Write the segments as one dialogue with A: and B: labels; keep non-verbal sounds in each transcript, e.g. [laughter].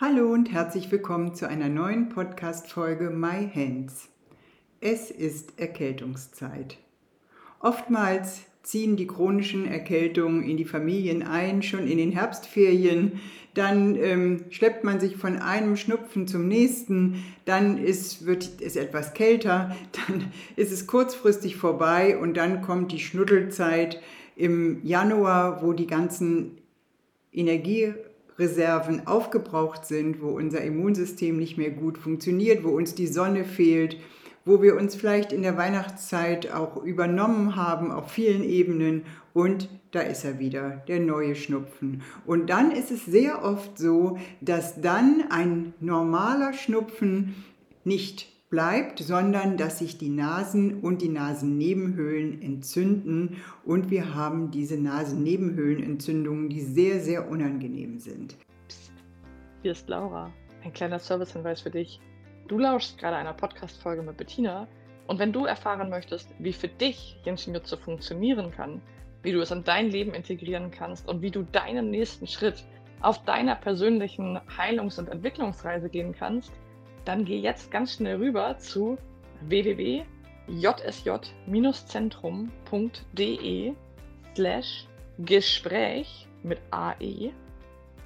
A: Hallo und herzlich willkommen zu einer neuen Podcast-Folge My Hands. Es ist Erkältungszeit. Oftmals ziehen die chronischen Erkältungen in die Familien ein, schon in den Herbstferien. Dann ähm, schleppt man sich von einem Schnupfen zum nächsten, dann ist, wird es etwas kälter, [laughs] dann ist es kurzfristig vorbei und dann kommt die Schnuddelzeit im Januar, wo die ganzen Energiereserven aufgebraucht sind, wo unser Immunsystem nicht mehr gut funktioniert, wo uns die Sonne fehlt wo wir uns vielleicht in der Weihnachtszeit auch übernommen haben auf vielen Ebenen und da ist er wieder, der neue Schnupfen. Und dann ist es sehr oft so, dass dann ein normaler Schnupfen nicht bleibt, sondern dass sich die Nasen und die Nasennebenhöhlen entzünden und wir haben diese Nasennebenhöhlenentzündungen, die sehr, sehr unangenehm sind.
B: Psst, hier ist Laura. Ein kleiner Servicehinweis für dich. Du lauschst gerade einer Podcast-Folge mit Bettina und wenn du erfahren möchtest, wie für dich Genshin Jutsu funktionieren kann, wie du es in dein Leben integrieren kannst und wie du deinen nächsten Schritt auf deiner persönlichen Heilungs- und Entwicklungsreise gehen kannst, dann geh jetzt ganz schnell rüber zu www.jsj-zentrum.de slash Gespräch mit AE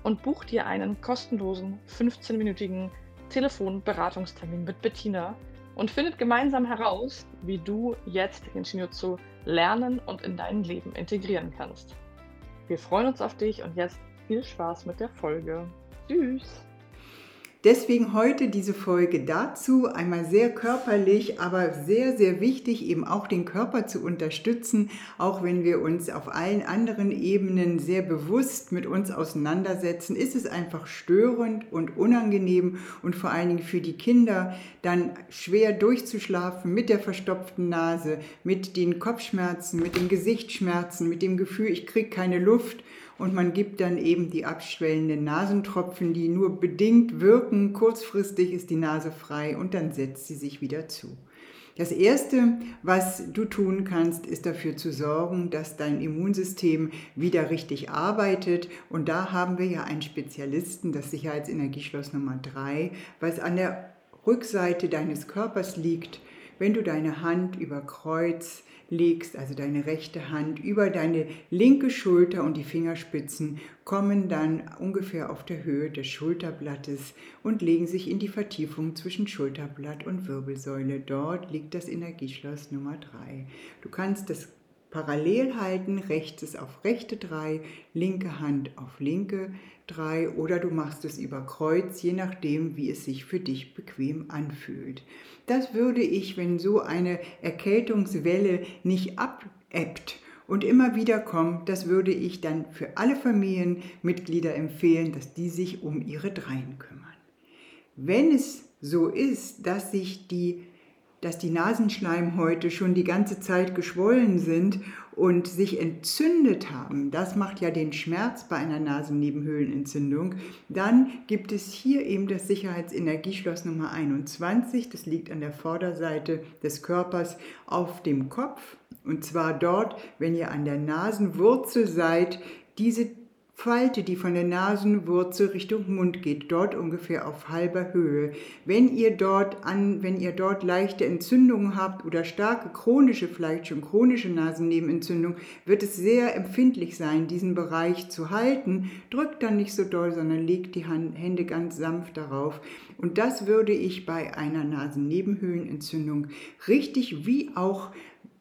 B: und buch dir einen kostenlosen 15-minütigen Telefonberatungstermin mit Bettina und findet gemeinsam heraus, wie du jetzt Hinshinjutsu lernen und in dein Leben integrieren kannst. Wir freuen uns auf dich und jetzt viel Spaß mit der Folge. Tschüss!
A: Deswegen heute diese Folge dazu, einmal sehr körperlich, aber sehr, sehr wichtig, eben auch den Körper zu unterstützen, auch wenn wir uns auf allen anderen Ebenen sehr bewusst mit uns auseinandersetzen, ist es einfach störend und unangenehm und vor allen Dingen für die Kinder dann schwer durchzuschlafen mit der verstopften Nase, mit den Kopfschmerzen, mit den Gesichtsschmerzen, mit dem Gefühl, ich kriege keine Luft und man gibt dann eben die abschwellenden Nasentropfen, die nur bedingt wirken. Kurzfristig ist die Nase frei und dann setzt sie sich wieder zu. Das Erste, was du tun kannst, ist dafür zu sorgen, dass dein Immunsystem wieder richtig arbeitet. Und da haben wir ja einen Spezialisten, das Sicherheitsenergieschloss Nummer 3, was an der Rückseite deines Körpers liegt. Wenn du deine Hand über Kreuz legst, also deine rechte Hand über deine linke Schulter und die Fingerspitzen kommen dann ungefähr auf der Höhe des Schulterblattes und legen sich in die Vertiefung zwischen Schulterblatt und Wirbelsäule. Dort liegt das Energieschloss Nummer 3. Du kannst das parallel halten, rechtes auf rechte 3, linke Hand auf linke 3 oder du machst es über Kreuz, je nachdem, wie es sich für dich bequem anfühlt. Das würde ich, wenn so eine Erkältungswelle nicht abebbt und immer wieder kommt, das würde ich dann für alle Familienmitglieder empfehlen, dass die sich um ihre Dreien kümmern. Wenn es so ist, dass sich die dass die Nasenschleimhäute schon die ganze Zeit geschwollen sind und sich entzündet haben, das macht ja den Schmerz bei einer Nasennebenhöhlenentzündung, dann gibt es hier eben das Sicherheitsenergieschloss Nummer 21. Das liegt an der Vorderseite des Körpers auf dem Kopf. Und zwar dort, wenn ihr an der Nasenwurzel seid, diese Falte, die von der Nasenwurzel Richtung Mund geht, dort ungefähr auf halber Höhe. Wenn ihr dort an, wenn ihr dort leichte Entzündungen habt oder starke chronische, vielleicht schon chronische Nasennebenentzündung, wird es sehr empfindlich sein, diesen Bereich zu halten. Drückt dann nicht so doll, sondern legt die Hände ganz sanft darauf. Und das würde ich bei einer Nasennebenhöhlenentzündung richtig wie auch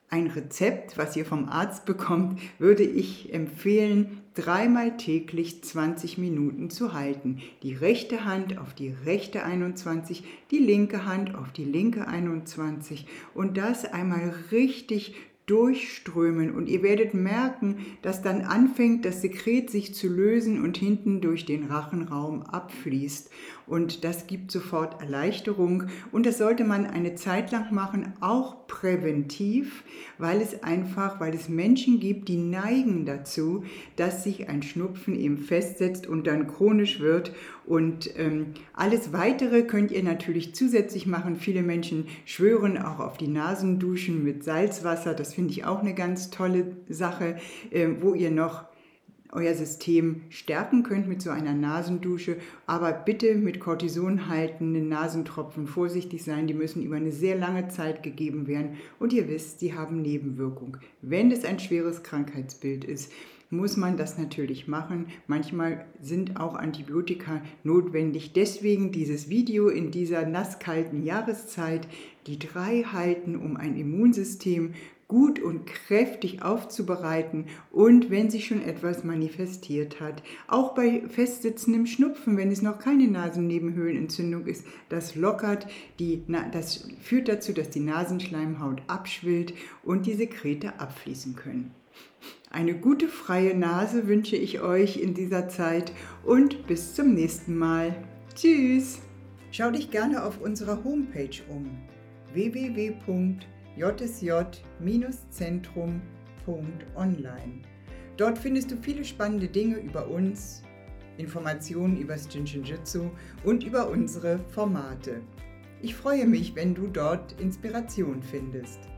A: ein Rezept, was ihr vom Arzt bekommt, würde ich empfehlen, dreimal täglich 20 Minuten zu halten. Die rechte Hand auf die rechte 21, die linke Hand auf die linke 21 und das einmal richtig durchströmen und ihr werdet merken, dass dann anfängt, das Sekret sich zu lösen und hinten durch den Rachenraum abfließt. Und das gibt sofort Erleichterung und das sollte man eine Zeit lang machen, auch präventiv, weil es einfach, weil es Menschen gibt, die neigen dazu, dass sich ein Schnupfen eben festsetzt und dann chronisch wird. Und ähm, alles Weitere könnt ihr natürlich zusätzlich machen. Viele Menschen schwören auch auf die Nasenduschen mit Salzwasser. Das finde ich auch eine ganz tolle Sache, äh, wo ihr noch euer System stärken könnt mit so einer Nasendusche, aber bitte mit Cortison haltenden Nasentropfen vorsichtig sein, die müssen über eine sehr lange Zeit gegeben werden. Und ihr wisst, sie haben Nebenwirkung. Wenn es ein schweres Krankheitsbild ist, muss man das natürlich machen. Manchmal sind auch Antibiotika notwendig. Deswegen dieses Video in dieser nasskalten Jahreszeit, die drei halten, um ein Immunsystem gut und kräftig aufzubereiten und wenn sich schon etwas manifestiert hat. Auch bei festsitzendem Schnupfen, wenn es noch keine Nasennebenhöhlenentzündung ist, das lockert, die, das führt dazu, dass die Nasenschleimhaut abschwillt und die Sekrete abfließen können. Eine gute freie Nase wünsche ich euch in dieser Zeit und bis zum nächsten Mal. Tschüss! Schau dich gerne auf unserer Homepage um www.jsj-zentrum.online. Dort findest du viele spannende Dinge über uns, Informationen über das Jinshinjutsu und über unsere Formate. Ich freue mich, wenn du dort Inspiration findest.